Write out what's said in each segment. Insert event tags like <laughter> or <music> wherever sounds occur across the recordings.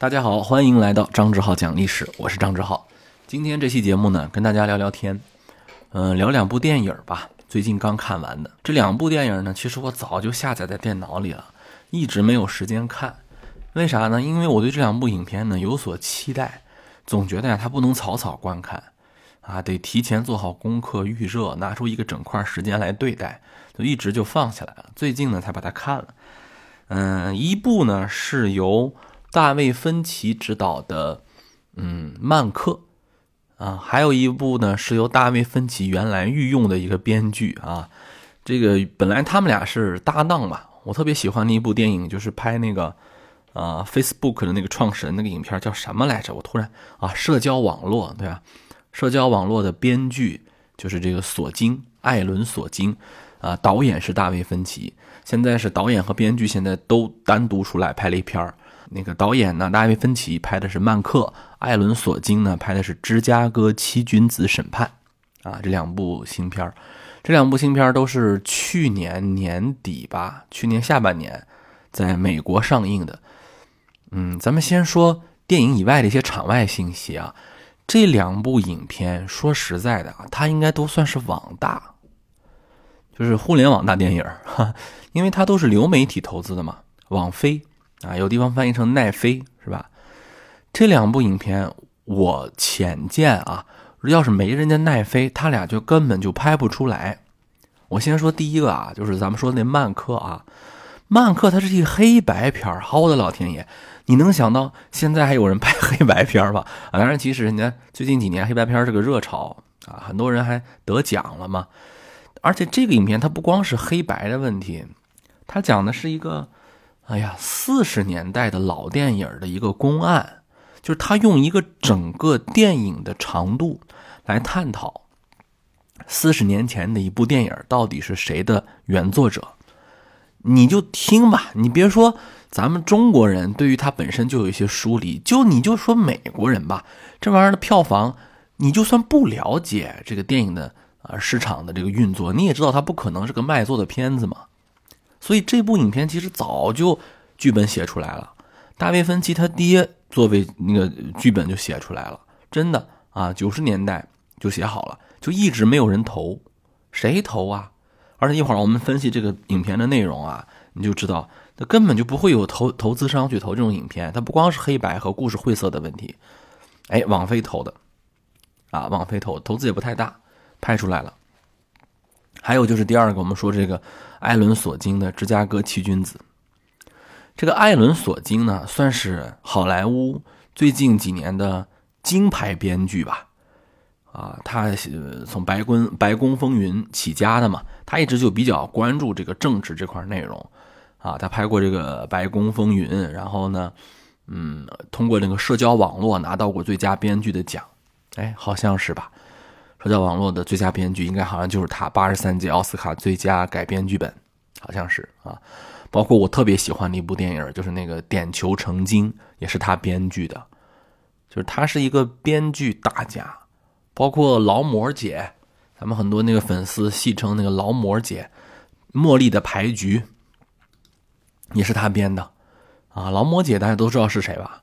大家好，欢迎来到张志浩讲历史，我是张志浩。今天这期节目呢，跟大家聊聊天，嗯，聊两部电影吧。最近刚看完的这两部电影呢，其实我早就下载在电脑里了，一直没有时间看。为啥呢？因为我对这两部影片呢有所期待，总觉得呀它不能草草观看，啊，得提前做好功课预热，拿出一个整块时间来对待，就一直就放下来了。最近呢才把它看了。嗯，一部呢是由大卫芬奇执导的，嗯，《曼克》啊，还有一部呢是由大卫芬奇原来御用的一个编剧啊。这个本来他们俩是搭档嘛，我特别喜欢的一部电影就是拍那个。啊，Facebook 的那个创始人那个影片叫什么来着？我突然啊，社交网络对吧？社交网络的编剧就是这个索金，艾伦·索金啊，导演是大卫·芬奇。现在是导演和编剧现在都单独出来拍了一片儿。那个导演呢，大卫·芬奇拍的是《曼克》，艾伦·索金呢拍的是《芝加哥七君子审判》啊，这两部新片，这两部新片都是去年年底吧，去年下半年在美国上映的。嗯，咱们先说电影以外的一些场外信息啊。这两部影片，说实在的啊，它应该都算是网大，就是互联网大电影哈，因为它都是流媒体投资的嘛。网飞啊，有地方翻译成奈飞是吧？这两部影片，我浅见啊，要是没人家奈飞，他俩就根本就拍不出来。我先说第一个啊，就是咱们说那曼克啊，曼克它是一黑白片儿，好我的老天爷！你能想到现在还有人拍黑白片吧？啊，当然，其实人家最近几年黑白片是个热潮啊，很多人还得奖了嘛。而且这个影片它不光是黑白的问题，它讲的是一个，哎呀，四十年代的老电影的一个公案，就是他用一个整个电影的长度来探讨四十年前的一部电影到底是谁的原作者。你就听吧，你别说。咱们中国人对于它本身就有一些疏离，就你就说美国人吧，这玩意儿的票房，你就算不了解这个电影的啊市场的这个运作，你也知道它不可能是个卖座的片子嘛。所以这部影片其实早就剧本写出来了，大卫芬奇他爹作为那个剧本就写出来了，真的啊，九十年代就写好了，就一直没有人投，谁投啊？而且一会儿我们分析这个影片的内容啊，你就知道。那根本就不会有投投资商去投这种影片，它不光是黑白和故事晦涩的问题，哎，网飞投的，啊，网飞投投资也不太大，拍出来了。还有就是第二个，我们说这个艾伦·索金的《芝加哥七君子》，这个艾伦·索金呢，算是好莱坞最近几年的金牌编剧吧，啊，他从《白宫白宫风云》起家的嘛，他一直就比较关注这个政治这块内容。啊，他拍过这个《白宫风云》，然后呢，嗯，通过那个社交网络拿到过最佳编剧的奖，哎，好像是吧？社交网络的最佳编剧应该好像就是他，八十三届奥斯卡最佳改编剧本，好像是啊。包括我特别喜欢的一部电影，就是那个《点球成金》，也是他编剧的，就是他是一个编剧大家。包括劳模姐，咱们很多那个粉丝戏称那个劳模姐，茉莉的牌局。也是他编的，啊，劳模姐大家都知道是谁吧？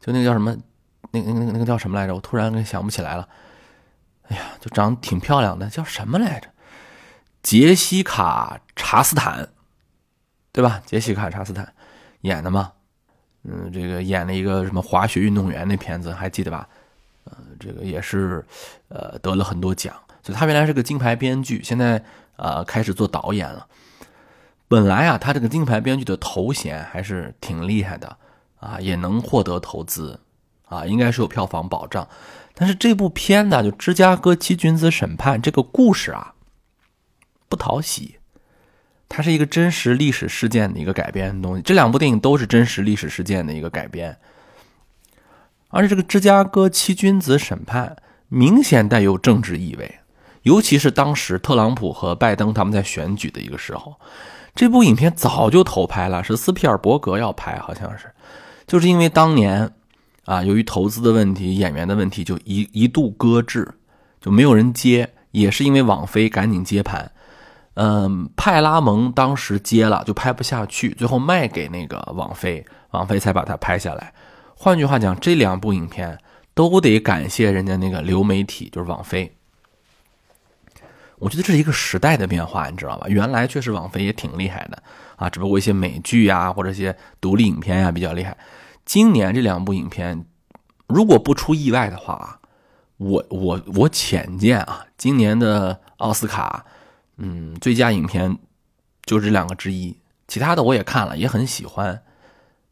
就那个叫什么，那个那个那个叫什么来着？我突然想不起来了。哎呀，就长得挺漂亮的，叫什么来着？杰西卡·查斯坦，对吧？杰西卡·查斯坦演的嘛。嗯，这个演了一个什么滑雪运动员那片子，还记得吧？呃，这个也是呃得了很多奖。所以他原来是个金牌编剧，现在呃开始做导演了。本来啊，他这个金牌编剧的头衔还是挺厉害的啊，也能获得投资啊，应该是有票房保障。但是这部片子就《芝加哥七君子审判》这个故事啊，不讨喜。它是一个真实历史事件的一个改编的东西，这两部电影都是真实历史事件的一个改编。而且这个《芝加哥七君子审判》明显带有政治意味，尤其是当时特朗普和拜登他们在选举的一个时候。这部影片早就投拍了，是斯皮尔伯格要拍，好像是，就是因为当年，啊，由于投资的问题、演员的问题，就一一度搁置，就没有人接，也是因为网飞赶紧接盘，嗯，派拉蒙当时接了，就拍不下去，最后卖给那个网飞，网飞才把它拍下来，换句话讲，这两部影片都得感谢人家那个流媒体，就是网飞。我觉得这是一个时代的变化，你知道吧？原来确实网飞也挺厉害的啊，只不过一些美剧呀或者一些独立影片呀比较厉害。今年这两部影片，如果不出意外的话，我我我浅见啊，今年的奥斯卡，嗯，最佳影片就这两个之一，其他的我也看了，也很喜欢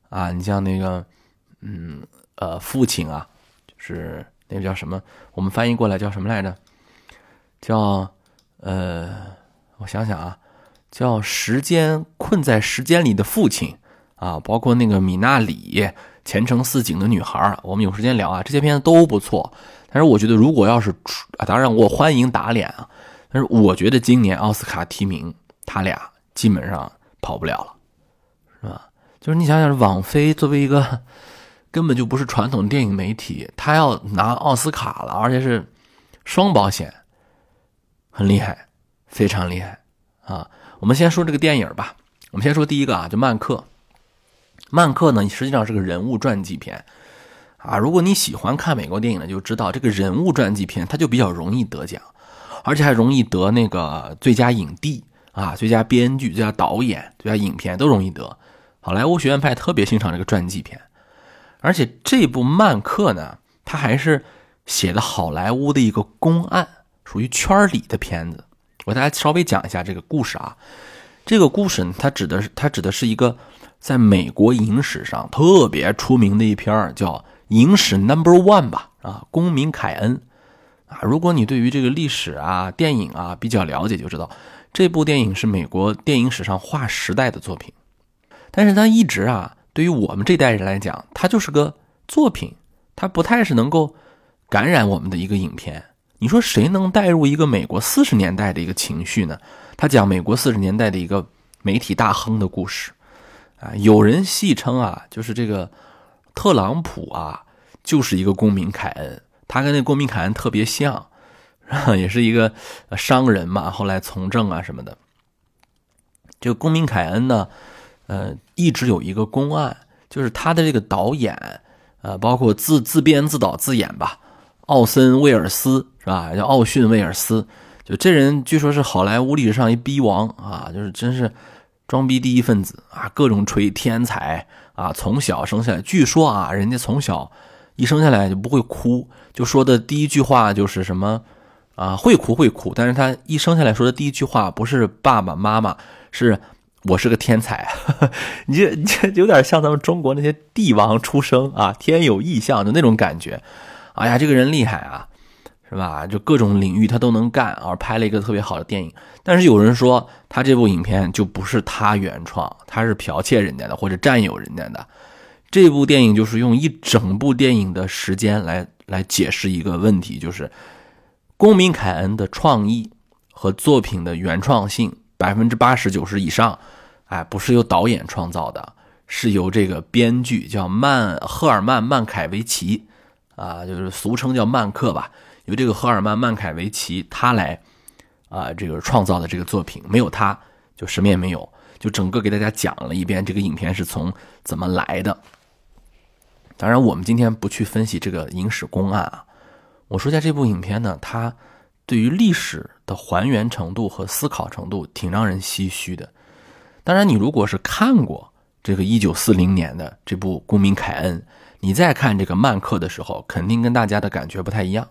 啊。你像那个，嗯呃，父亲啊，就是那个叫什么？我们翻译过来叫什么来着？叫。呃，我想想啊，叫《时间困在时间里的父亲》啊，包括那个米娜里《前程似锦的女孩》，我们有时间聊啊，这些片子都不错。但是我觉得，如果要是啊，当然我欢迎打脸啊，但是我觉得今年奥斯卡提名他俩基本上跑不了了，是吧？就是你想想，网飞作为一个根本就不是传统电影媒体，他要拿奥斯卡了，而且是双保险。很厉害，非常厉害啊！我们先说这个电影吧。我们先说第一个啊，就《曼克》。《曼克》呢，实际上是个人物传记片啊。如果你喜欢看美国电影呢，就知道这个人物传记片，它就比较容易得奖，而且还容易得那个最佳影帝啊、最佳编剧、最佳导演、最佳影片都容易得。好莱坞学院派特别欣赏这个传记片，而且这部《曼克》呢，它还是写的好莱坞的一个公案。属于圈里的片子，我大家稍微讲一下这个故事啊。这个故事呢，它指的是它指的是一个在美国影史上特别出名的一篇叫《影史 Number One》吧啊，公民凯恩啊。如果你对于这个历史啊、电影啊比较了解，就知道这部电影是美国电影史上划时代的作品。但是它一直啊，对于我们这代人来讲，它就是个作品，它不太是能够感染我们的一个影片。你说谁能带入一个美国四十年代的一个情绪呢？他讲美国四十年代的一个媒体大亨的故事，啊，有人戏称啊，就是这个特朗普啊，就是一个公民凯恩，他跟那公民凯恩特别像，也是一个商人嘛，后来从政啊什么的。这个公民凯恩呢，呃，一直有一个公案，就是他的这个导演，呃，包括自自编自导自演吧。奥森·威尔斯是吧？叫奥逊·威尔斯，就这人据说是好莱坞历史上一逼王啊，就是真是装逼第一分子啊，各种吹天才啊。从小生下来，据说啊，人家从小一生下来就不会哭，就说的第一句话就是什么啊，会哭会哭，但是他一生下来说的第一句话不是爸爸妈妈，是我是个天才。<laughs> 你这你这有点像咱们中国那些帝王出生啊，天有异象的那种感觉。哎呀，这个人厉害啊，是吧？就各种领域他都能干，而拍了一个特别好的电影。但是有人说他这部影片就不是他原创，他是剽窃人家的或者占有人家的。这部电影就是用一整部电影的时间来来解释一个问题，就是公民凯恩的创意和作品的原创性百分之八十九十以上，哎，不是由导演创造的，是由这个编剧叫曼赫尔曼曼凯维奇。啊，就是俗称叫曼克吧，由这个赫尔曼·曼凯维奇他来啊，这个创造的这个作品，没有他就什么也没有。就整个给大家讲了一遍这个影片是从怎么来的。当然，我们今天不去分析这个影史公案啊。我说一下这部影片呢，它对于历史的还原程度和思考程度挺让人唏嘘的。当然，你如果是看过这个一九四零年的这部《公民凯恩》。你再看这个曼克的时候，肯定跟大家的感觉不太一样，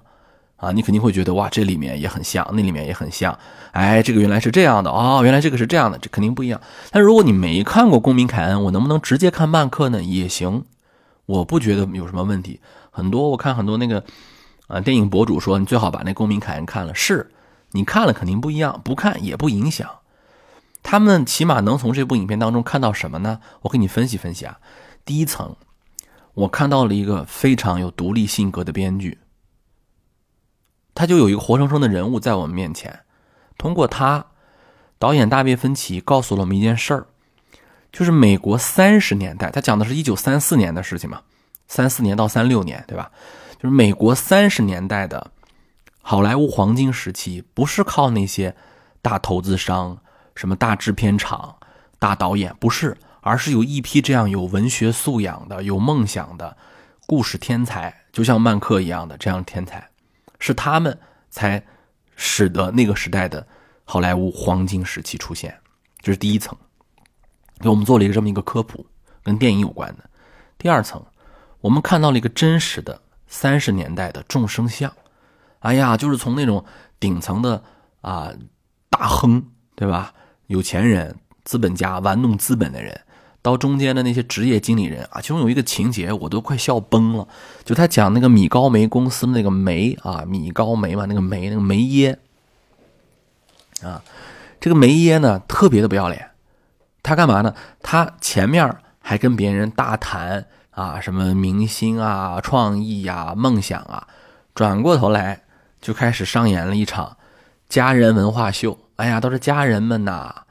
啊，你肯定会觉得哇，这里面也很像，那里面也很像，哎，这个原来是这样的哦，原来这个是这样的，这肯定不一样。但如果你没看过《公民凯恩》，我能不能直接看曼克呢？也行，我不觉得有什么问题。很多我看很多那个啊电影博主说，你最好把那《公民凯恩》看了，是你看了肯定不一样，不看也不影响。他们起码能从这部影片当中看到什么呢？我给你分析分析啊，第一层。我看到了一个非常有独立性格的编剧，他就有一个活生生的人物在我们面前。通过他，导演大卫芬奇告诉了我们一件事儿，就是美国三十年代，他讲的是一九三四年的事情嘛，三四年到三六年，对吧？就是美国三十年代的好莱坞黄金时期，不是靠那些大投资商、什么大制片厂、大导演，不是。而是有一批这样有文学素养的、有梦想的、故事天才，就像曼克一样的这样天才，是他们才使得那个时代的好莱坞黄金时期出现。这是第一层，给我们做了一个这么一个科普，跟电影有关的。第二层，我们看到了一个真实的三十年代的众生相。哎呀，就是从那种顶层的啊大亨，对吧？有钱人、资本家玩弄资本的人。到中间的那些职业经理人啊，其中有一个情节我都快笑崩了，就他讲那个米高梅公司那个梅啊，米高梅嘛，那个梅那个梅耶啊，这个梅耶呢特别的不要脸，他干嘛呢？他前面还跟别人大谈啊什么明星啊、创意呀、梦想啊，转过头来就开始上演了一场家人文化秀。哎呀，都是家人们呐。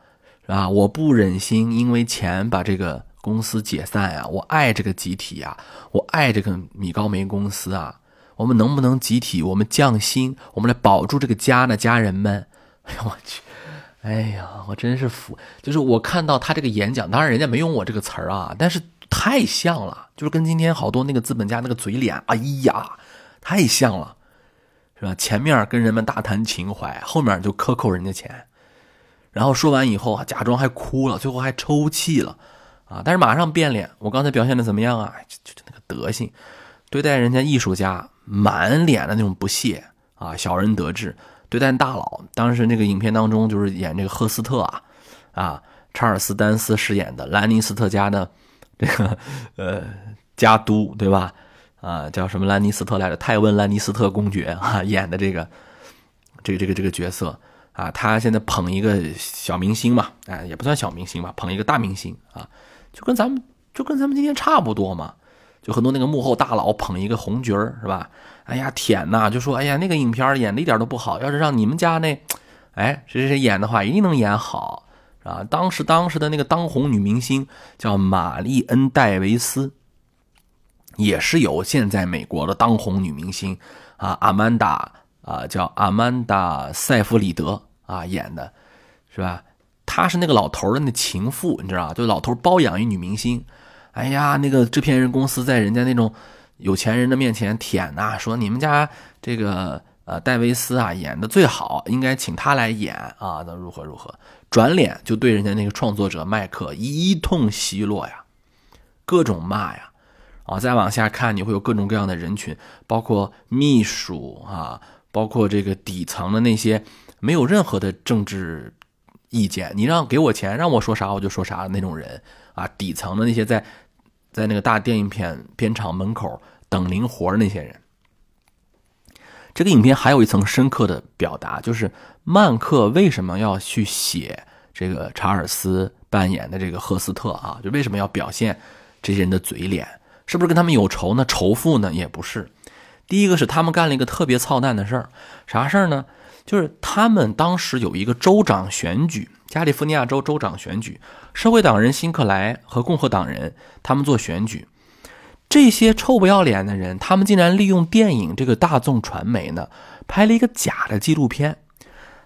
啊！我不忍心因为钱把这个公司解散呀！我爱这个集体呀！我爱这个米高梅公司啊！我们能不能集体？我们降薪，我们来保住这个家呢？家人们，<laughs> 哎呀，我去！哎呀，我真是服！就是我看到他这个演讲，当然人家没用我这个词儿啊，但是太像了，就是跟今天好多那个资本家那个嘴脸，哎呀，太像了，是吧？前面跟人们大谈情怀，后面就克扣人家钱。然后说完以后啊，假装还哭了，最后还抽泣了，啊！但是马上变脸。我刚才表现的怎么样啊？就就那个德行，对待人家艺术家满脸的那种不屑啊，小人得志；对待大佬，当时那个影片当中就是演这个赫斯特啊，啊，查尔斯丹斯饰演的兰尼斯特家的这个 <laughs> 呃家督，对吧？啊，叫什么兰尼斯特来着？泰温兰尼斯特公爵啊，演的这个这个这个这个角色。啊，他现在捧一个小明星嘛，哎，也不算小明星吧，捧一个大明星啊，就跟咱们就跟咱们今天差不多嘛，就很多那个幕后大佬捧一个红角儿是吧？哎呀，舔呐，就说哎呀，那个影片演的一点都不好，要是让你们家那，哎，谁谁谁演的话，一定能演好，啊。当时当时的那个当红女明星叫玛丽恩戴维斯，也是有现在美国的当红女明星啊，阿曼达啊，叫阿曼达塞弗里德。啊，演的，是吧？她是那个老头的那情妇，你知道？就老头包养一女明星，哎呀，那个制片人公司在人家那种有钱人的面前舔呐，说你们家这个呃戴维斯啊演的最好，应该请他来演啊，那如何如何？转脸就对人家那个创作者麦克一通奚落呀，各种骂呀，啊，再往下看你会有各种各样的人群，包括秘书啊，包括这个底层的那些。没有任何的政治意见，你让给我钱，让我说啥我就说啥的那种人啊，底层的那些在在那个大电影片片场门口等零活的那些人。这个影片还有一层深刻的表达，就是曼克为什么要去写这个查尔斯扮演的这个赫斯特啊？就为什么要表现这些人的嘴脸？是不是跟他们有仇呢？仇富呢？也不是。第一个是他们干了一个特别操蛋的事儿，啥事儿呢？就是他们当时有一个州长选举，加利福尼亚州州长选举，社会党人辛克莱和共和党人他们做选举，这些臭不要脸的人，他们竟然利用电影这个大众传媒呢，拍了一个假的纪录片。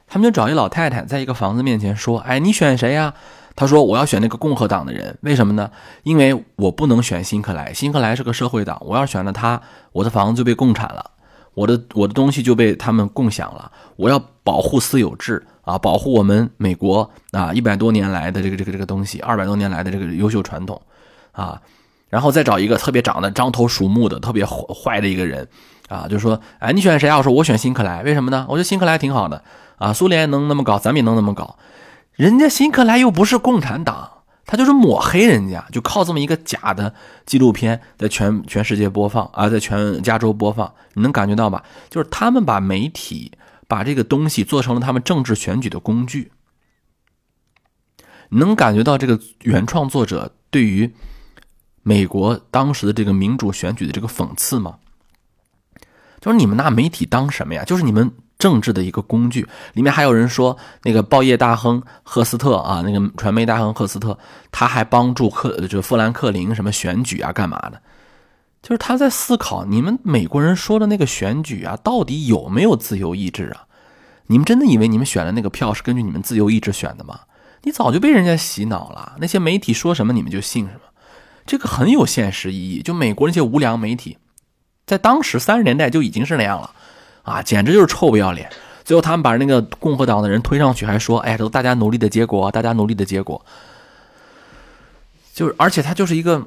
他们就找一老太太在一个房子面前说：“哎，你选谁呀？”他说：“我要选那个共和党的人，为什么呢？因为我不能选辛克莱，辛克莱是个社会党，我要选了他，我的房子就被共产了。”我的我的东西就被他们共享了，我要保护私有制啊，保护我们美国啊一百多年来的这个这个这个东西，二百多年来的这个优秀传统啊，然后再找一个特别长得獐头鼠目的特别坏的一个人啊，就说，哎，你选谁啊？我说我选辛克莱，为什么呢？我觉得辛克莱挺好的啊，苏联能那么搞，咱们也能那么搞，人家辛克莱又不是共产党。他就是抹黑人家，就靠这么一个假的纪录片在全全世界播放啊，在全加州播放，你能感觉到吧？就是他们把媒体把这个东西做成了他们政治选举的工具。能感觉到这个原创作者对于美国当时的这个民主选举的这个讽刺吗？就是你们拿媒体当什么呀？就是你们。政治的一个工具，里面还有人说，那个报业大亨赫斯特啊，那个传媒大亨赫斯特，他还帮助克就富兰克林什么选举啊，干嘛的？就是他在思考，你们美国人说的那个选举啊，到底有没有自由意志啊？你们真的以为你们选的那个票是根据你们自由意志选的吗？你早就被人家洗脑了，那些媒体说什么你们就信什么。这个很有现实意义。就美国那些无良媒体，在当时三十年代就已经是那样了，啊，简直就是臭不要脸。最后他们把那个共和党的人推上去，还说：“哎，都大家努力的结果，大家努力的结果。”就是，而且他就是一个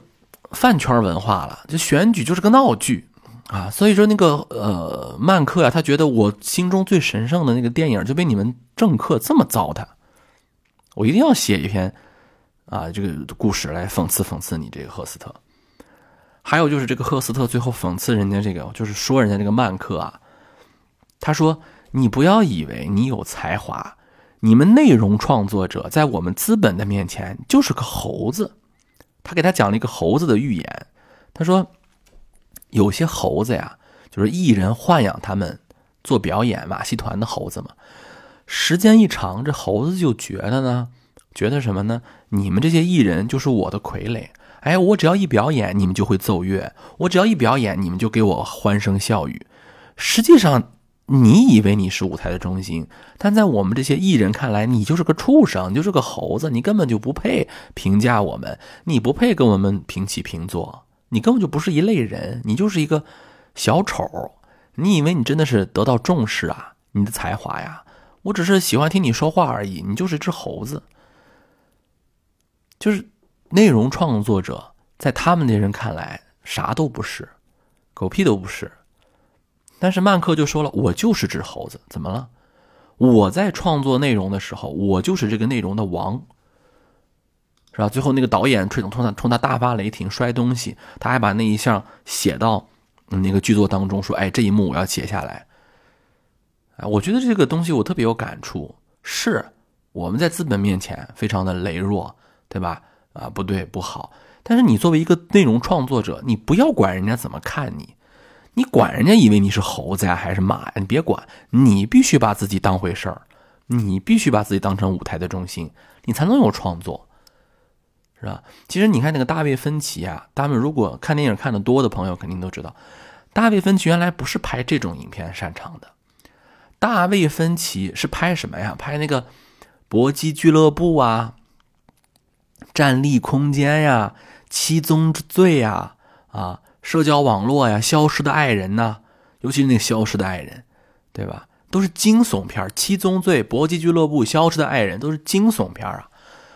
饭圈文化了，就选举就是个闹剧啊。所以说那个呃，曼克啊，他觉得我心中最神圣的那个电影就被你们政客这么糟蹋，我一定要写一篇。啊，这个故事来讽刺讽刺你这个赫斯特，还有就是这个赫斯特最后讽刺人家这个，就是说人家这个曼克啊，他说你不要以为你有才华，你们内容创作者在我们资本的面前就是个猴子。他给他讲了一个猴子的寓言，他说有些猴子呀，就是艺人豢养他们做表演马戏团的猴子嘛，时间一长，这猴子就觉得呢。觉得什么呢？你们这些艺人就是我的傀儡。哎，我只要一表演，你们就会奏乐；我只要一表演，你们就给我欢声笑语。实际上，你以为你是舞台的中心，但在我们这些艺人看来，你就是个畜生，你就是个猴子，你根本就不配评价我们，你不配跟我们平起平坐，你根本就不是一类人，你就是一个小丑。你以为你真的是得到重视啊？你的才华呀？我只是喜欢听你说话而已，你就是一只猴子。就是内容创作者，在他们那人看来啥都不是，狗屁都不是。但是曼克就说了：“我就是只猴子，怎么了？我在创作内容的时候，我就是这个内容的王，是吧？”最后那个导演吹冲冲他冲他大发雷霆，摔东西，他还把那一项写到那个剧作当中，说：“哎，这一幕我要写下来。”哎，我觉得这个东西我特别有感触。是我们在资本面前非常的羸弱。对吧？啊，不对，不好。但是你作为一个内容创作者，你不要管人家怎么看你，你管人家以为你是猴子呀还是马呀？你别管，你必须把自己当回事儿，你必须把自己当成舞台的中心，你才能有创作，是吧？其实你看那个大卫芬奇啊，他们如果看电影看的多的朋友肯定都知道，大卫芬奇原来不是拍这种影片擅长的，大卫芬奇是拍什么呀？拍那个《搏击俱乐部》啊。站立空间呀，七宗罪呀，啊，社交网络呀，消失的爱人呐，尤其是那消失的爱人，对吧？都是惊悚片七宗罪、搏击俱乐部、消失的爱人都是惊悚片啊。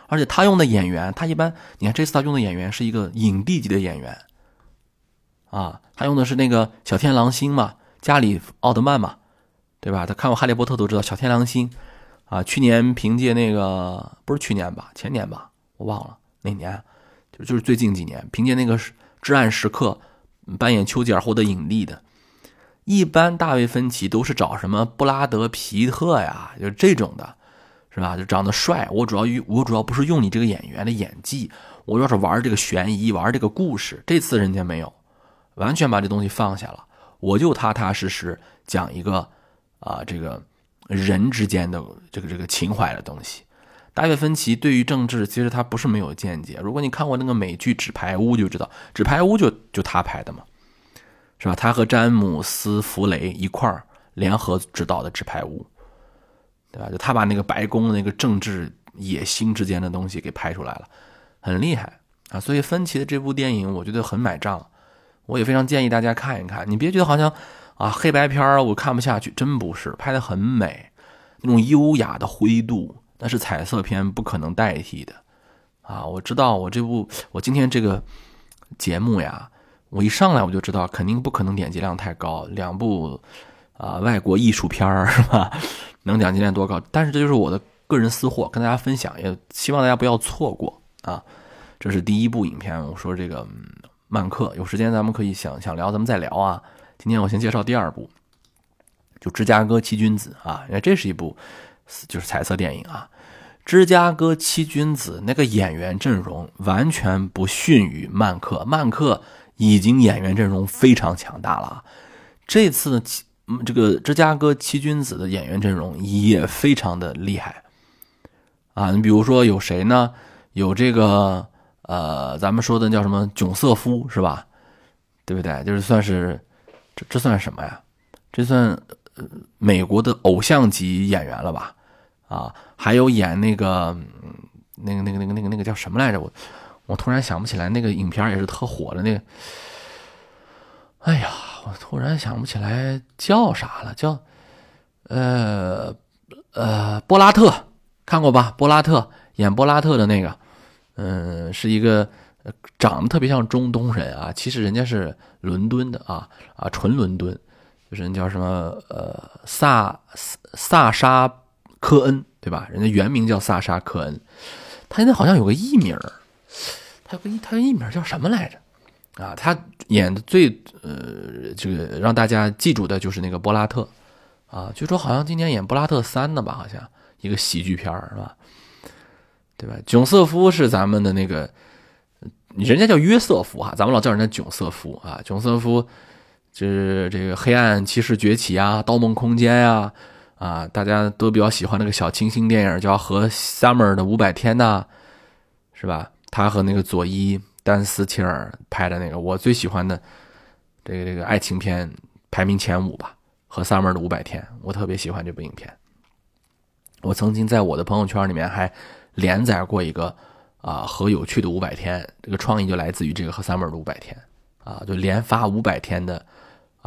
而且他用的演员，他一般，你看这次他用的演员是一个影帝级的演员，啊，他用的是那个小天狼星嘛，加里奥德曼嘛，对吧？他看过《哈利波特》都知道小天狼星，啊，去年凭借那个不是去年吧，前年吧。我忘了哪年，就就是最近几年，凭借那个《至暗时刻》扮演丘吉尔获得影帝的。一般大卫芬奇都是找什么布拉德皮特呀，就是这种的，是吧？就长得帅。我主要用我主要不是用你这个演员的演技，我要是玩这个悬疑，玩这个故事。这次人家没有，完全把这东西放下了，我就踏踏实实讲一个啊，这个人之间的这个这个情怀的东西。大卫芬奇对于政治，其实他不是没有见解。如果你看过那个美剧《纸牌屋》，就知道《纸牌屋》就就他拍的嘛，是吧？他和詹姆斯·弗雷一块儿联合指导的《纸牌屋》，对吧？就他把那个白宫那个政治野心之间的东西给拍出来了，很厉害啊！所以芬奇的这部电影，我觉得很买账，我也非常建议大家看一看。你别觉得好像啊黑白片儿我看不下去，真不是，拍的很美，那种优雅的灰度。那是彩色片不可能代替的，啊！我知道我这部我今天这个节目呀，我一上来我就知道肯定不可能点击量太高，两部啊外国艺术片儿是吧？能点击量多高？但是这就是我的个人私货，跟大家分享，也希望大家不要错过啊！这是第一部影片，我说这个曼克，有时间咱们可以想想聊，咱们再聊啊！今天我先介绍第二部，就芝加哥七君子啊，因为这是一部。就是彩色电影啊，《芝加哥七君子》那个演员阵容完全不逊于曼克，曼克已经演员阵容非常强大了。这次七这个《芝加哥七君子》的演员阵容也非常的厉害啊！你比如说有谁呢？有这个呃，咱们说的叫什么囧瑟夫是吧？对不对？就是算是这这算什么呀？这算呃美国的偶像级演员了吧？啊，还有演那个，那个、那个、那个、那个、那个叫什么来着？我我突然想不起来那个影片也是特火的那个。哎呀，我突然想不起来叫啥了，叫呃呃波拉特，看过吧？波拉特演波拉特的那个，嗯，是一个长得特别像中东人啊，其实人家是伦敦的啊啊，纯伦敦，就是人叫什么呃萨萨沙科恩对吧？人家原名叫萨沙科恩，他现在好像有个艺名，他有个他艺名叫什么来着？啊，他演的最呃，这个让大家记住的就是那个波拉特，啊，据说好像今年演波拉特三的吧，好像一个喜剧片是吧？对吧？囧瑟夫是咱们的那个，人家叫约瑟夫哈，咱们老叫人家囧瑟夫啊。囧瑟夫就是这个黑暗骑士崛起啊，盗梦空间呀，啊，大家都比较喜欢那个小清新电影叫和 Summer 的五百天呐，是吧？他和那个佐伊。丹斯切尔拍的那个，我最喜欢的这个这个爱情片排名前五吧，和 Summer 的五百天，我特别喜欢这部影片。我曾经在我的朋友圈里面还连载过一个啊和有趣的五百天，这个创意就来自于这个和 Summer 的五百天啊，就连发五百天的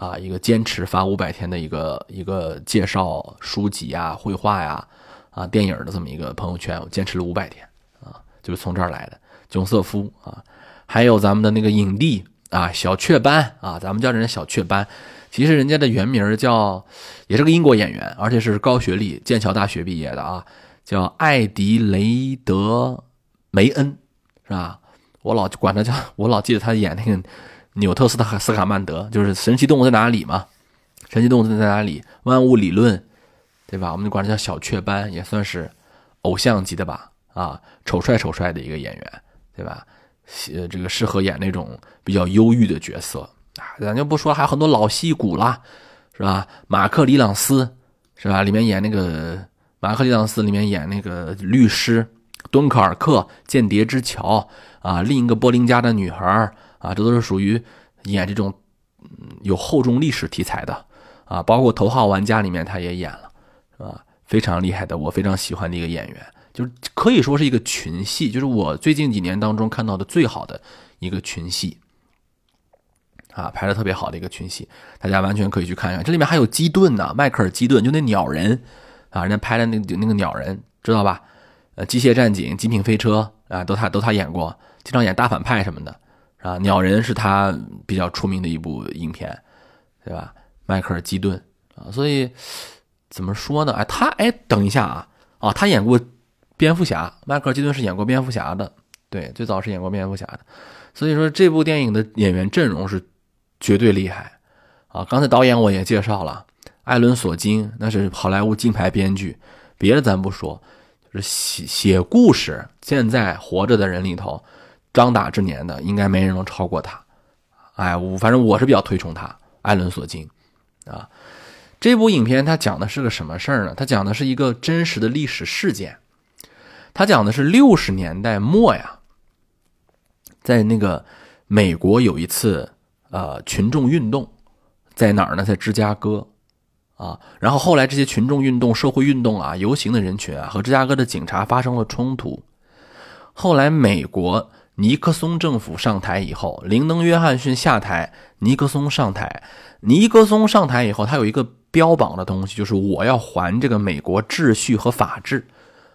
啊一个坚持发五百天的一个一个介绍书籍啊、绘画呀啊电影的这么一个朋友圈，我坚持了五百天啊，就是从这儿来的。囧瑟夫啊。还有咱们的那个影帝啊，小雀斑啊，咱们叫人家小雀斑，其实人家的原名叫，也是个英国演员，而且是高学历，剑桥大学毕业的啊，叫艾迪雷德梅恩，是吧？我老管他叫，我老记得他演那个纽特斯特斯卡曼德，就是《神奇动物在哪里》嘛，《神奇动物在哪里》万物理论，对吧？我们就管他叫小雀斑，也算是偶像级的吧，啊，丑帅丑帅的一个演员，对吧？呃，这个适合演那种比较忧郁的角色啊，咱就不说，还有很多老戏骨啦，是吧？马克·里朗斯，是吧？里面演那个马克·里朗斯，里面演那个律师，敦刻尔克间谍之桥啊，另一个波林家的女孩啊，这都是属于演这种有厚重历史题材的啊，包括《头号玩家》里面他也演了，啊？非常厉害的，我非常喜欢的一个演员。就是可以说是一个群戏，就是我最近几年当中看到的最好的一个群戏，啊，拍的特别好的一个群戏，大家完全可以去看一看。这里面还有基顿呢，迈克尔基顿，就那鸟人啊，人家拍的那那个鸟人，知道吧？呃，机械战警、极品飞车啊，都他都他演过，经常演大反派什么的，啊，鸟人是他比较出名的一部影片，对吧？迈克尔基顿啊，所以怎么说呢？哎，他哎，等一下啊，啊，他演过。蝙蝠侠，迈克尔基顿是演过蝙蝠侠的，对，最早是演过蝙蝠侠的，所以说这部电影的演员阵容是绝对厉害啊！刚才导演我也介绍了，艾伦索金那是好莱坞金牌编剧，别的咱不说，就是写写故事，现在活着的人里头，张打之年的应该没人能超过他，哎，我反正我是比较推崇他，艾伦索金啊。这部影片它讲的是个什么事儿呢？它讲的是一个真实的历史事件。他讲的是六十年代末呀，在那个美国有一次呃群众运动，在哪儿呢？在芝加哥啊。然后后来这些群众运动、社会运动啊、游行的人群啊，和芝加哥的警察发生了冲突。后来美国尼克松政府上台以后，林登·约翰逊下台，尼克松上台。尼克松上台以后，他有一个标榜的东西，就是我要还这个美国秩序和法治。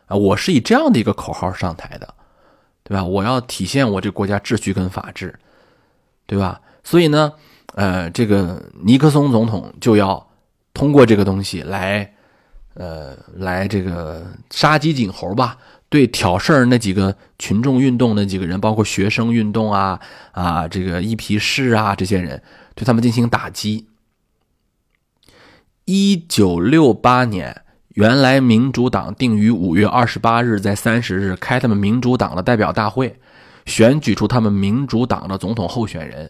啊，我是以这样的一个口号上台的，对吧？我要体现我这国家秩序跟法治，对吧？所以呢，呃，这个尼克松总统就要通过这个东西来，呃，来这个杀鸡儆猴吧，对挑事儿那几个群众运动那几个人，包括学生运动啊啊，这个一批士啊这些人，对他们进行打击。一九六八年。原来民主党定于五月二十八日在三十日开他们民主党的代表大会，选举出他们民主党的总统候选人。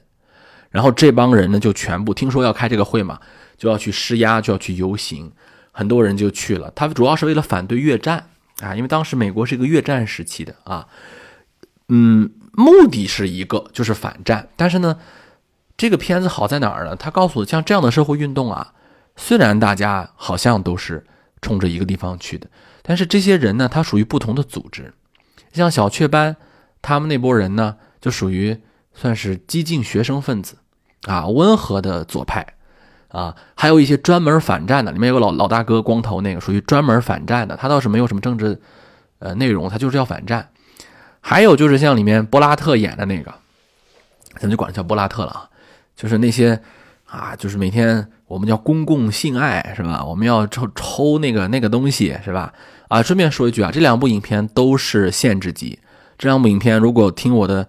然后这帮人呢就全部听说要开这个会嘛，就要去施压，就要去游行。很多人就去了。他主要是为了反对越战啊，因为当时美国是一个越战时期的啊。嗯，目的是一个就是反战。但是呢，这个片子好在哪儿呢？他告诉像这样的社会运动啊，虽然大家好像都是。冲着一个地方去的，但是这些人呢，他属于不同的组织。像小雀斑，他们那波人呢，就属于算是激进学生分子啊，温和的左派啊，还有一些专门反战的，里面有个老老大哥，光头那个，属于专门反战的，他倒是没有什么政治呃内容，他就是要反战。还有就是像里面波拉特演的那个，咱就管他叫波拉特了啊，就是那些啊，就是每天我们叫公共性爱是吧？我们要抽抽那个那个东西是吧？啊，顺便说一句啊，这两部影片都是限制级。这两部影片如果听我的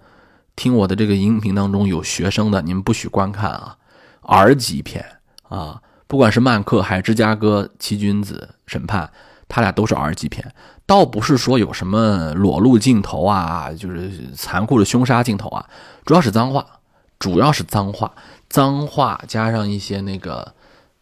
听我的这个音频当中有学生的，你们不许观看啊，R 级片啊，不管是曼克还是芝加哥七君子审判，他俩都是 R 级片。倒不是说有什么裸露镜头啊，就是残酷的凶杀镜头啊，主要是脏话，主要是脏话，脏话加上一些那个，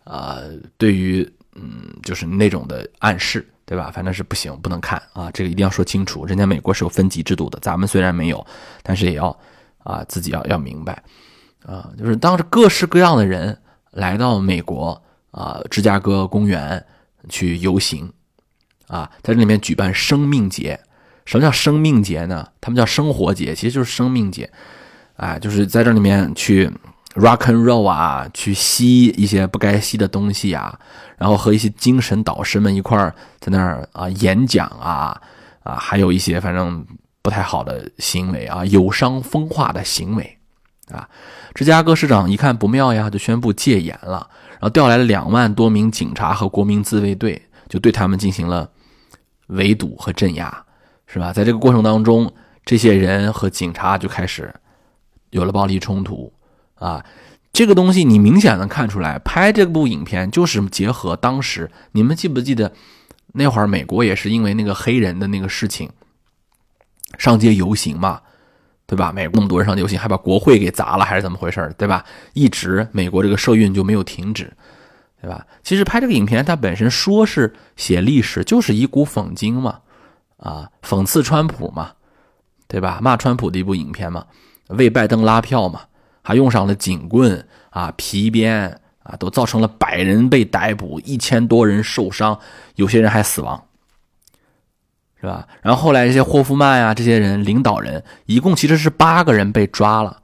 呃，对于嗯，就是那种的暗示，对吧？反正是不行，不能看啊，这个一定要说清楚。人家美国是有分级制度的，咱们虽然没有，但是也要啊，自己要要明白啊，就是当着各式各样的人来到美国啊，芝加哥公园去游行。啊，在这里面举办生命节，什么叫生命节呢？他们叫生活节，其实就是生命节，啊，就是在这里面去 rock and roll 啊，去吸一些不该吸的东西啊，然后和一些精神导师们一块儿在那儿啊演讲啊，啊，还有一些反正不太好的行为啊，有伤风化的行为啊。芝加哥市长一看不妙呀，就宣布戒严了，然后调来了两万多名警察和国民自卫队，就对他们进行了。围堵和镇压，是吧？在这个过程当中，这些人和警察就开始有了暴力冲突啊。这个东西你明显能看出来，拍这部影片就是结合当时，你们记不记得那会儿美国也是因为那个黑人的那个事情上街游行嘛，对吧？美国那么多人上街游行，还把国会给砸了，还是怎么回事对吧？一直美国这个社运就没有停止。对吧？其实拍这个影片，它本身说是写历史，就是一股讽经嘛，啊，讽刺川普嘛，对吧？骂川普的一部影片嘛，为拜登拉票嘛，还用上了警棍啊、皮鞭啊，都造成了百人被逮捕，一千多人受伤，有些人还死亡，是吧？然后后来这些霍夫曼呀，这些人领导人，一共其实是八个人被抓了。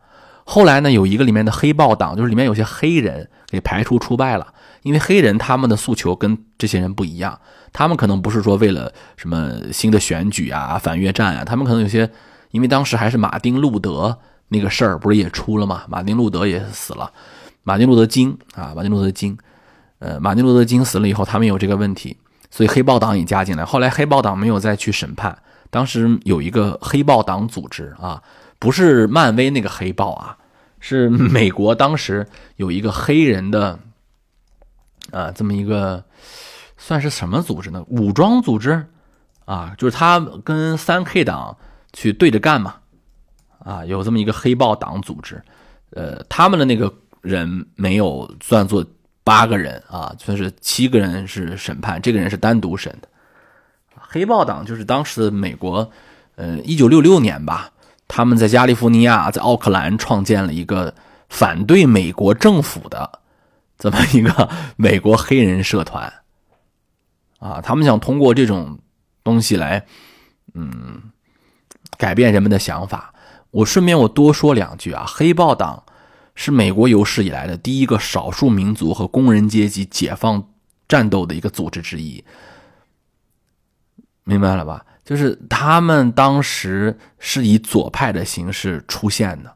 后来呢，有一个里面的黑豹党，就是里面有些黑人给排除出败了。因为黑人他们的诉求跟这些人不一样，他们可能不是说为了什么新的选举啊、反越战啊，他们可能有些，因为当时还是马丁路德那个事儿不是也出了嘛，马丁路德也死了，马丁路德金啊，马丁路德金，呃，马丁路德金死了以后，他们有这个问题，所以黑豹党也加进来。后来黑豹党没有再去审判，当时有一个黑豹党组织啊，不是漫威那个黑豹啊，是美国当时有一个黑人的。啊，这么一个算是什么组织呢？武装组织啊，就是他跟三 K 党去对着干嘛？啊，有这么一个黑豹党组织，呃，他们的那个人没有算作八个人啊，算是七个人是审判，这个人是单独审的。黑豹党就是当时的美国，呃，一九六六年吧，他们在加利福尼亚，在奥克兰创建了一个反对美国政府的。这么一个 <laughs> 美国黑人社团，啊，他们想通过这种东西来，嗯，改变人们的想法。我顺便我多说两句啊，黑豹党是美国有史以来的第一个少数民族和工人阶级解放战斗的一个组织之一，明白了吧？就是他们当时是以左派的形式出现的，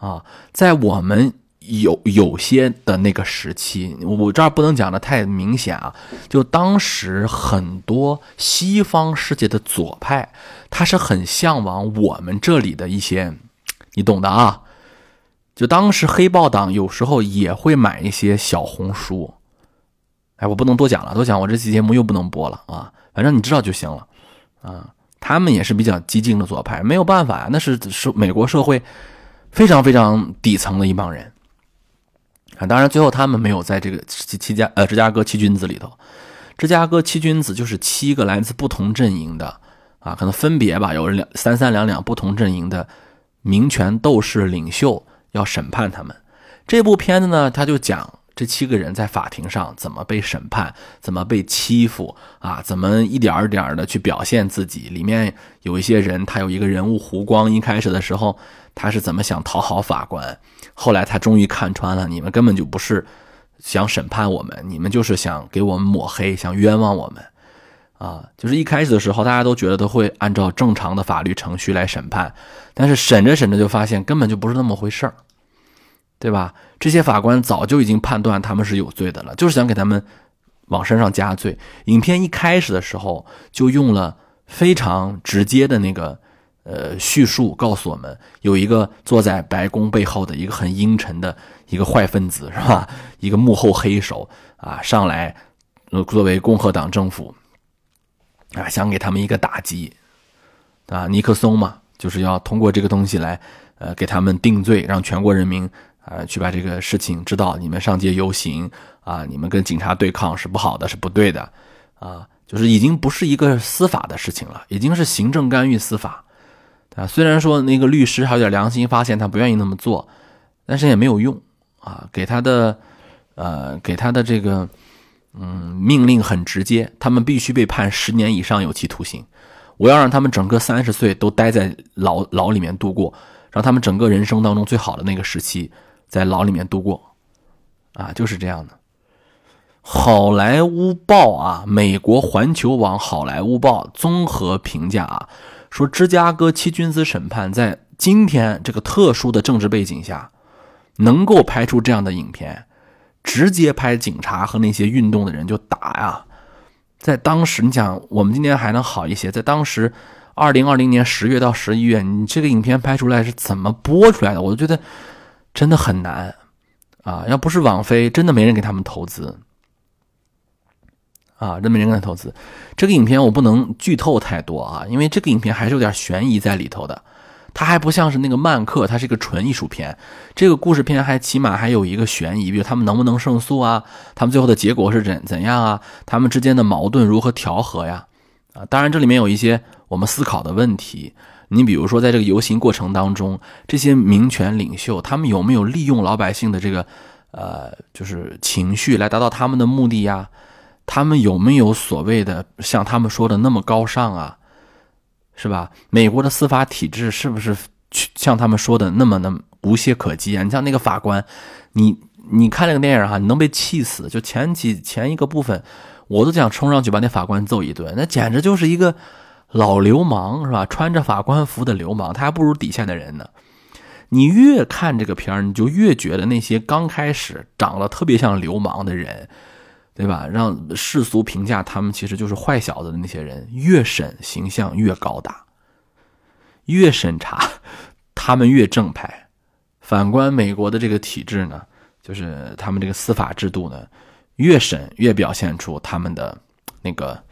啊，在我们。有有些的那个时期，我这儿不能讲的太明显啊。就当时很多西方世界的左派，他是很向往我们这里的一些，你懂的啊。就当时黑豹党有时候也会买一些小红书，哎，我不能多讲了，多讲我这期节目又不能播了啊。反正你知道就行了啊。他们也是比较激进的左派，没有办法呀，那是是美国社会非常非常底层的一帮人。啊，当然，最后他们没有在这个七七家呃芝加哥七君子里头。芝加哥七君子就是七个来自不同阵营的啊，可能分别吧，有两三三两两不同阵营的民权斗士领袖要审判他们。这部片子呢，他就讲这七个人在法庭上怎么被审判，怎么被欺负啊？怎么一点儿点儿的去表现自己？里面有一些人，他有一个人物胡光。一开始的时候，他是怎么想讨好法官？后来他终于看穿了，你们根本就不是想审判我们，你们就是想给我们抹黑，想冤枉我们啊！就是一开始的时候，大家都觉得都会按照正常的法律程序来审判，但是审着审着就发现根本就不是那么回事儿。对吧？这些法官早就已经判断他们是有罪的了，就是想给他们往身上加罪。影片一开始的时候就用了非常直接的那个呃叙述，告诉我们有一个坐在白宫背后的一个很阴沉的一个坏分子，是吧？一个幕后黑手啊，上来作为共和党政府啊，想给他们一个打击啊。尼克松嘛，就是要通过这个东西来呃给他们定罪，让全国人民。呃，去把这个事情知道，你们上街游行啊，你们跟警察对抗是不好的，是不对的，啊，就是已经不是一个司法的事情了，已经是行政干预司法，啊，虽然说那个律师还有点良心发现，他不愿意那么做，但是也没有用啊，给他的，呃，给他的这个，嗯，命令很直接，他们必须被判十年以上有期徒刑，我要让他们整个三十岁都待在牢牢里面度过，让他们整个人生当中最好的那个时期。在牢里面度过，啊，就是这样的。好莱坞报啊，美国环球网好莱坞报综合评价啊，说芝加哥七君子审判在今天这个特殊的政治背景下，能够拍出这样的影片，直接拍警察和那些运动的人就打呀。在当时，你想我们今天还能好一些，在当时，二零二零年十月到十一月，你这个影片拍出来是怎么播出来的？我都觉得。真的很难啊！要不是网飞，真的没人给他们投资啊，真没人给他投资。这个影片我不能剧透太多啊，因为这个影片还是有点悬疑在里头的。它还不像是那个《漫客》，它是一个纯艺术片。这个故事片还起码还有一个悬疑，比如他们能不能胜诉啊？他们最后的结果是怎怎样啊？他们之间的矛盾如何调和呀？啊，当然这里面有一些我们思考的问题。你比如说，在这个游行过程当中，这些民权领袖他们有没有利用老百姓的这个，呃，就是情绪来达到他们的目的呀？他们有没有所谓的像他们说的那么高尚啊？是吧？美国的司法体制是不是像他们说的那么的无懈可击啊？你像那个法官，你你看那个电影哈，你能被气死。就前几前一个部分，我都想冲上去把那法官揍一顿，那简直就是一个。老流氓是吧？穿着法官服的流氓，他还不如底下的人呢。你越看这个片儿，你就越觉得那些刚开始长得特别像流氓的人，对吧？让世俗评价他们其实就是坏小子的那些人，越审形象越高大，越审查他们越正派。反观美国的这个体制呢，就是他们这个司法制度呢，越审越表现出他们的那个。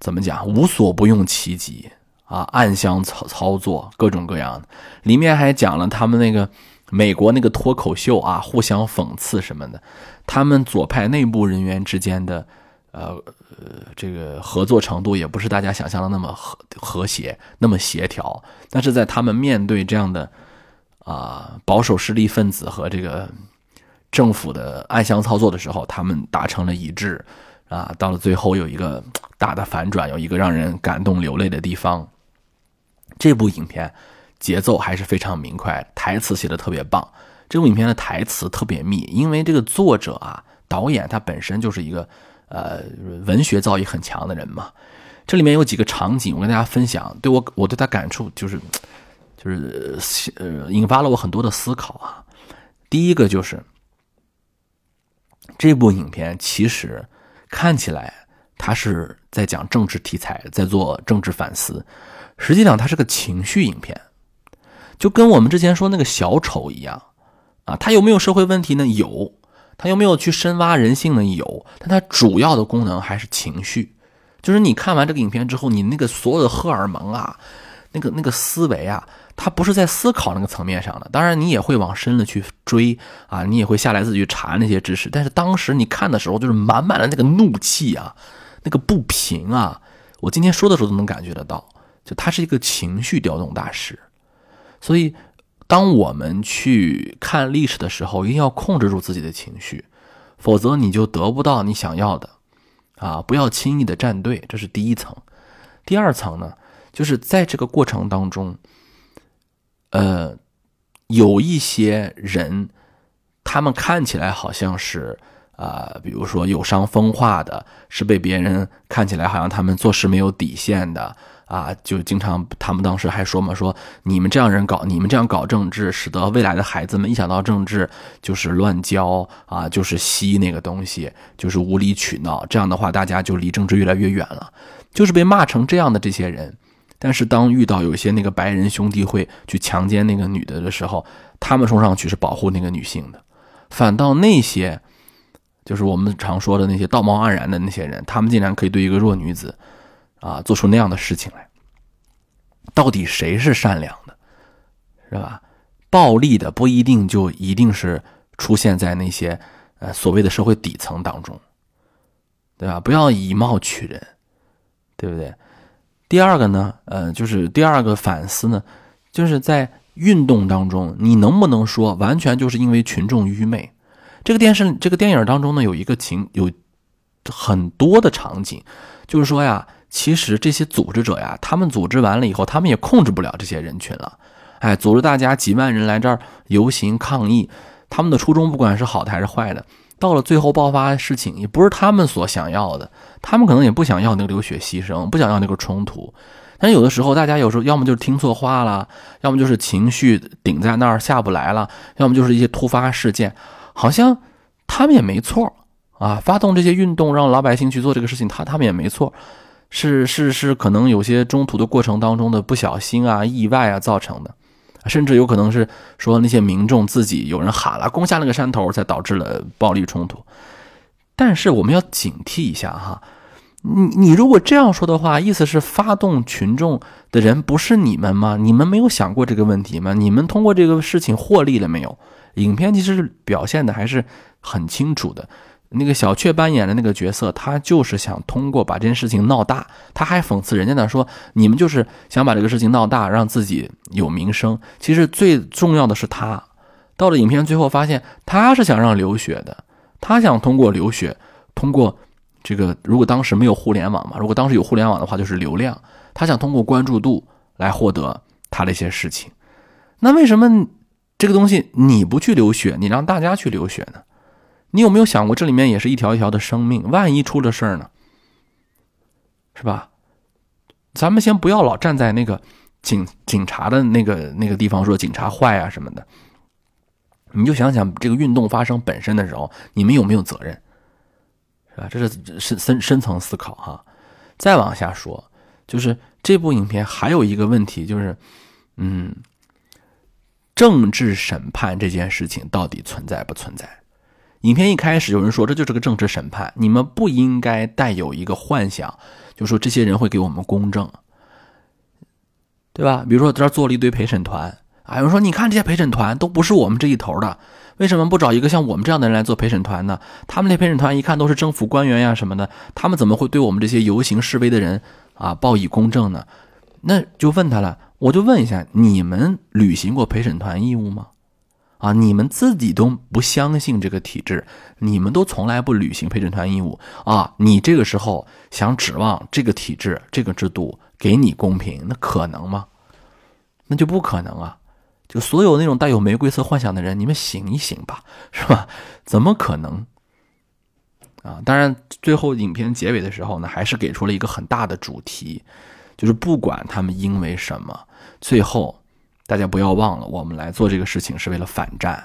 怎么讲？无所不用其极啊，暗箱操操作各种各样的。里面还讲了他们那个美国那个脱口秀啊，互相讽刺什么的。他们左派内部人员之间的呃呃这个合作程度也不是大家想象的那么和和谐，那么协调。但是在他们面对这样的啊保守势力分子和这个政府的暗箱操作的时候，他们达成了一致。啊，到了最后有一个大的反转，有一个让人感动流泪的地方。这部影片节奏还是非常明快，台词写的特别棒。这部影片的台词特别密，因为这个作者啊，导演他本身就是一个呃文学造诣很强的人嘛。这里面有几个场景，我跟大家分享，对我我对他感触就是就是呃引发了我很多的思考啊。第一个就是这部影片其实。看起来他是在讲政治题材，在做政治反思，实际上它是个情绪影片，就跟我们之前说那个小丑一样啊。他有没有社会问题呢？有。他有没有去深挖人性呢？有。但它主要的功能还是情绪，就是你看完这个影片之后，你那个所有的荷尔蒙啊，那个那个思维啊。他不是在思考那个层面上的，当然你也会往深了去追啊，你也会下来自己去查那些知识。但是当时你看的时候，就是满满的那个怒气啊，那个不平啊。我今天说的时候都能感觉得到，就他是一个情绪调动大师。所以，当我们去看历史的时候，一定要控制住自己的情绪，否则你就得不到你想要的，啊，不要轻易的站队，这是第一层。第二层呢，就是在这个过程当中，呃，有一些人，他们看起来好像是啊，比如说有伤风化的，是被别人看起来好像他们做事没有底线的。啊，就经常他们当时还说嘛，说你们这样人搞，你们这样搞政治，使得未来的孩子们一想到政治就是乱交啊，就是吸那个东西，就是无理取闹。这样的话，大家就离政治越来越远了。就是被骂成这样的这些人，但是当遇到有些那个白人兄弟会去强奸那个女的的时候，他们冲上去是保护那个女性的，反倒那些就是我们常说的那些道貌岸然的那些人，他们竟然可以对一个弱女子。啊，做出那样的事情来，到底谁是善良的，是吧？暴力的不一定就一定是出现在那些呃所谓的社会底层当中，对吧？不要以貌取人，对不对？第二个呢，呃，就是第二个反思呢，就是在运动当中，你能不能说完全就是因为群众愚昧？这个电视这个电影当中呢，有一个情有很多的场景，就是说呀。其实这些组织者呀，他们组织完了以后，他们也控制不了这些人群了。哎，组织大家几万人来这儿游行抗议，他们的初衷不管是好的还是坏的，到了最后爆发的事情也不是他们所想要的。他们可能也不想要那个流血牺牲，不想要那个冲突。但有的时候，大家有时候要么就是听错话了，要么就是情绪顶在那儿下不来了，要么就是一些突发事件，好像他们也没错啊。发动这些运动，让老百姓去做这个事情，他他们也没错。是是是，可能有些中途的过程当中的不小心啊、意外啊造成的，甚至有可能是说那些民众自己有人喊了攻下那个山头，才导致了暴力冲突。但是我们要警惕一下哈，你你如果这样说的话，意思是发动群众的人不是你们吗？你们没有想过这个问题吗？你们通过这个事情获利了没有？影片其实表现的还是很清楚的。那个小雀斑演的那个角色，他就是想通过把这件事情闹大，他还讽刺人家呢，说你们就是想把这个事情闹大，让自己有名声。其实最重要的是他，到了影片最后发现，他是想让流血的，他想通过流血，通过这个，如果当时没有互联网嘛，如果当时有互联网的话，就是流量，他想通过关注度来获得他的一些事情。那为什么这个东西你不去流血，你让大家去流血呢？你有没有想过，这里面也是一条一条的生命，万一出了事儿呢？是吧？咱们先不要老站在那个警警察的那个那个地方说警察坏啊什么的，你就想想这个运动发生本身的时候，你们有没有责任？是吧？这是深深深层思考哈。再往下说，就是这部影片还有一个问题，就是嗯，政治审判这件事情到底存在不存在？影片一开始，有人说这就是个政治审判，你们不应该带有一个幻想，就说这些人会给我们公正，对吧？比如说在这儿做了一堆陪审团，啊，有人说你看这些陪审团都不是我们这一头的，为什么不找一个像我们这样的人来做陪审团呢？他们那陪审团一看都是政府官员呀什么的，他们怎么会对我们这些游行示威的人啊报以公正呢？那就问他了，我就问一下，你们履行过陪审团义务吗？啊！你们自己都不相信这个体制，你们都从来不履行陪审团义务啊！你这个时候想指望这个体制、这个制度给你公平，那可能吗？那就不可能啊！就所有那种带有玫瑰色幻想的人，你们醒一醒吧，是吧？怎么可能？啊！当然，最后影片结尾的时候呢，还是给出了一个很大的主题，就是不管他们因为什么，最后。大家不要忘了，我们来做这个事情是为了反战，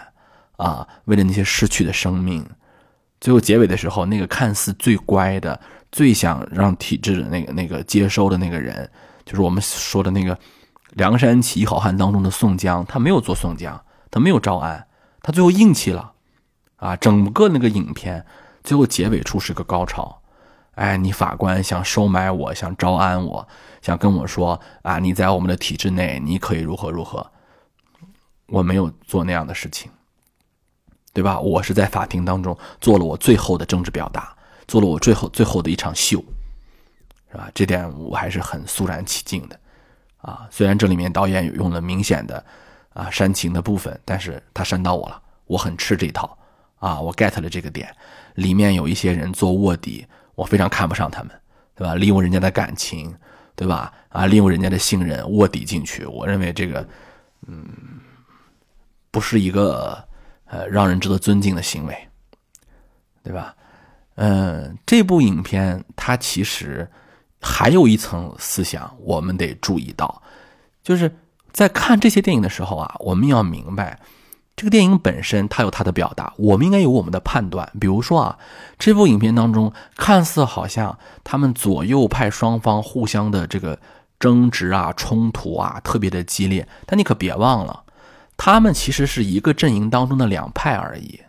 啊，为了那些失去的生命。最后结尾的时候，那个看似最乖的、最想让体制的那个、那个接收的那个人，就是我们说的那个梁山起义好汉当中的宋江，他没有做宋江，他没有招安，他最后硬气了，啊，整个那个影片最后结尾处是个高潮。哎，你法官想收买我，想招安我，想跟我说啊，你在我们的体制内，你可以如何如何。我没有做那样的事情，对吧？我是在法庭当中做了我最后的政治表达，做了我最后最后的一场秀，是吧？这点我还是很肃然起敬的，啊，虽然这里面导演用了明显的啊煽情的部分，但是他煽到我了，我很吃这一套，啊，我 get 了这个点，里面有一些人做卧底，我非常看不上他们，对吧？利用人家的感情，对吧？啊，利用人家的信任卧底进去，我认为这个，嗯，不是一个呃让人值得尊敬的行为，对吧？嗯，这部影片它其实还有一层思想，我们得注意到，就是在看这些电影的时候啊，我们要明白，这个电影本身它有它的表达，我们应该有我们的判断。比如说啊，这部影片当中看似好像他们左右派双方互相的这个争执啊、冲突啊特别的激烈，但你可别忘了，他们其实是一个阵营当中的两派而已。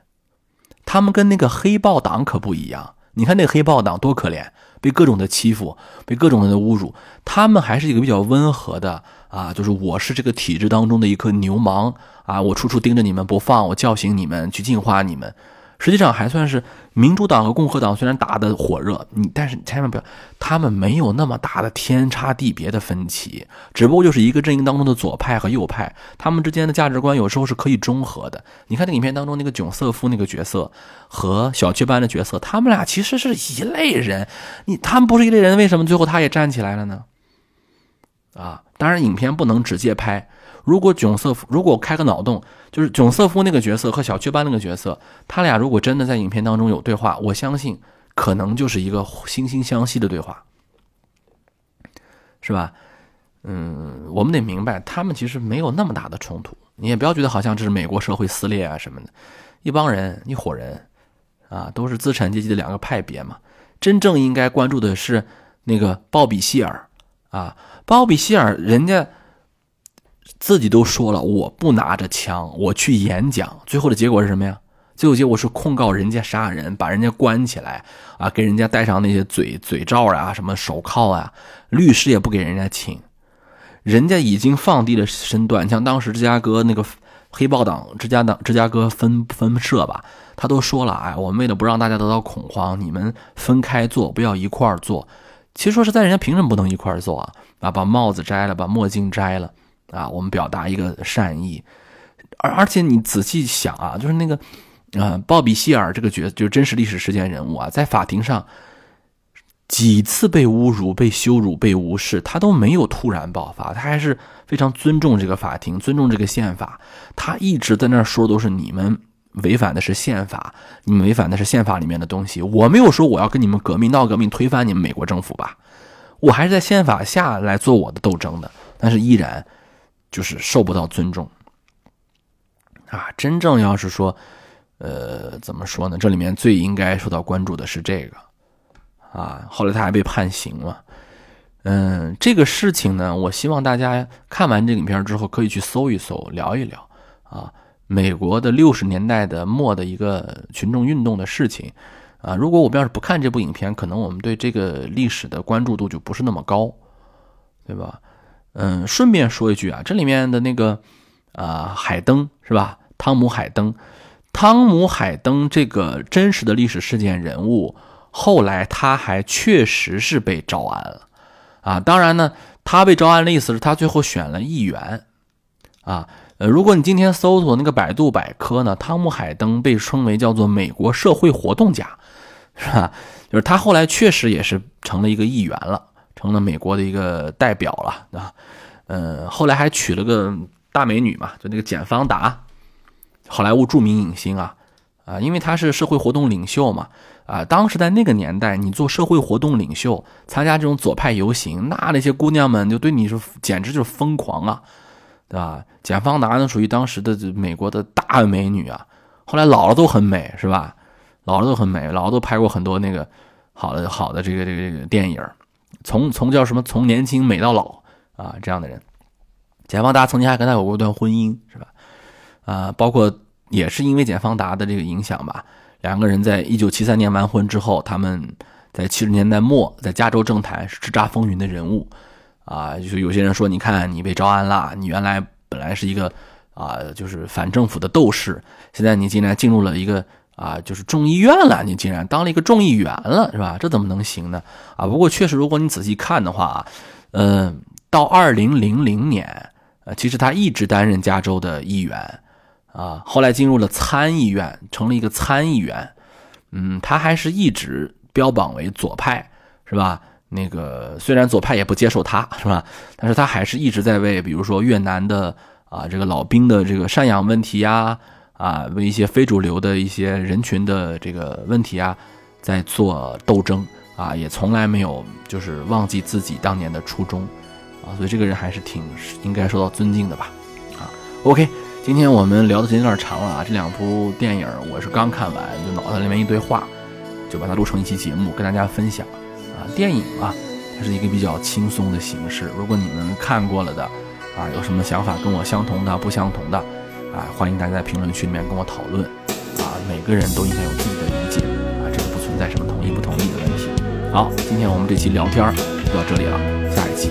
他们跟那个黑豹党可不一样，你看那黑豹党多可怜，被各种的欺负，被各种的侮辱。他们还是一个比较温和的啊，就是我是这个体制当中的一颗牛虻啊，我处处盯着你们不放，我叫醒你们，去净化你们。实际上还算是民主党和共和党虽然打得火热，你但是千万不要，他们没有那么大的天差地别的分歧，只不过就是一个阵营当中的左派和右派，他们之间的价值观有时候是可以中和的。你看那影片当中那个囧瑟夫那个角色和小雀斑的角色，他们俩其实是一类人，你他们不是一类人，为什么最后他也站起来了呢？啊，当然影片不能直接拍。如果囧瑟夫，如果开个脑洞，就是囧瑟夫那个角色和小雀斑那个角色，他俩如果真的在影片当中有对话，我相信可能就是一个惺惺相惜的对话，是吧？嗯，我们得明白，他们其实没有那么大的冲突。你也不要觉得好像这是美国社会撕裂啊什么的，一帮人一伙人啊，都是资产阶级的两个派别嘛。真正应该关注的是那个鲍比希尔啊，鲍比希尔人家。自己都说了，我不拿着枪，我去演讲。最后的结果是什么呀？最后结果是控告人家杀人，把人家关起来啊，给人家戴上那些嘴嘴罩啊，什么手铐啊，律师也不给人家请。人家已经放低了身段，像当时芝加哥那个黑豹党芝加党芝加哥分分社吧，他都说了，哎，我们为了不让大家得到恐慌，你们分开坐，不要一块儿坐。其实说实在，人家凭什么不能一块儿坐啊？啊，把帽子摘了，把墨镜摘了。啊，我们表达一个善意，而而且你仔细想啊，就是那个，呃，鲍比希尔这个角，就是真实历史事件人物啊，在法庭上几次被侮辱、被羞辱、被无视，他都没有突然爆发，他还是非常尊重这个法庭，尊重这个宪法，他一直在那说都是你们违反的是宪法，你们违反的是宪法里面的东西，我没有说我要跟你们革命闹革命推翻你们美国政府吧，我还是在宪法下来做我的斗争的，但是依然。就是受不到尊重啊！真正要是说，呃，怎么说呢？这里面最应该受到关注的是这个啊。后来他还被判刑了。嗯，这个事情呢，我希望大家看完这影片之后，可以去搜一搜，聊一聊啊。美国的六十年代的末的一个群众运动的事情啊。如果我们要是不看这部影片，可能我们对这个历史的关注度就不是那么高，对吧？嗯，顺便说一句啊，这里面的那个啊，海登是吧？汤姆·海登，汤姆·海登这个真实的历史事件人物，后来他还确实是被招安了啊。当然呢，他被招安的意思是他最后选了议员啊。呃，如果你今天搜索那个百度百科呢，汤姆·海登被称为叫做美国社会活动家，是吧？就是他后来确实也是成了一个议员了。成了美国的一个代表了啊，嗯，后来还娶了个大美女嘛，就那个简·方达，好莱坞著名影星啊，啊，因为他是社会活动领袖嘛，啊，当时在那个年代，你做社会活动领袖，参加这种左派游行，那那些姑娘们就对你是简直就是疯狂啊，对吧？简·方达呢，属于当时的美国的大美女啊，后来老了都很美，是吧？老了都很美，老了都拍过很多那个好的好的这个这个这个电影。从从叫什么？从年轻美到老啊，这样的人，简方达曾经还跟他有过一段婚姻，是吧？啊，包括也是因为简方达的这个影响吧，两个人在一九七三年完婚之后，他们在七十年代末在加州政坛是叱咤风云的人物啊。就是有些人说，你看你被招安了，你原来本来是一个啊，就是反政府的斗士，现在你竟然进入了一个。啊，就是众议院了，你竟然当了一个众议员了，是吧？这怎么能行呢？啊，不过确实，如果你仔细看的话啊，嗯，到二零零零年，呃，其实他一直担任加州的议员，啊，后来进入了参议院，成了一个参议员。嗯，他还是一直标榜为左派，是吧？那个虽然左派也不接受他，是吧？但是他还是一直在为，比如说越南的啊这个老兵的这个赡养问题呀，啊为一些非主流的一些人群的这个问题啊，在做斗争啊，也从来没有就是忘记自己当年的初衷啊，所以这个人还是挺应该受到尊敬的吧？啊，OK，今天我们聊的时间有点长了啊，这两部电影我是刚看完，就脑袋里面一堆话，就把它录成一期节目跟大家分享啊。电影啊，它是一个比较轻松的形式。如果你们看过了的，啊，有什么想法跟我相同的、不相同的，啊，欢迎大家在评论区里面跟我讨论。啊，每个人都应该有自己的理解，啊，这个不存在什么同意不同意的问题。好，今天我们这期聊天就到这里了，下一期。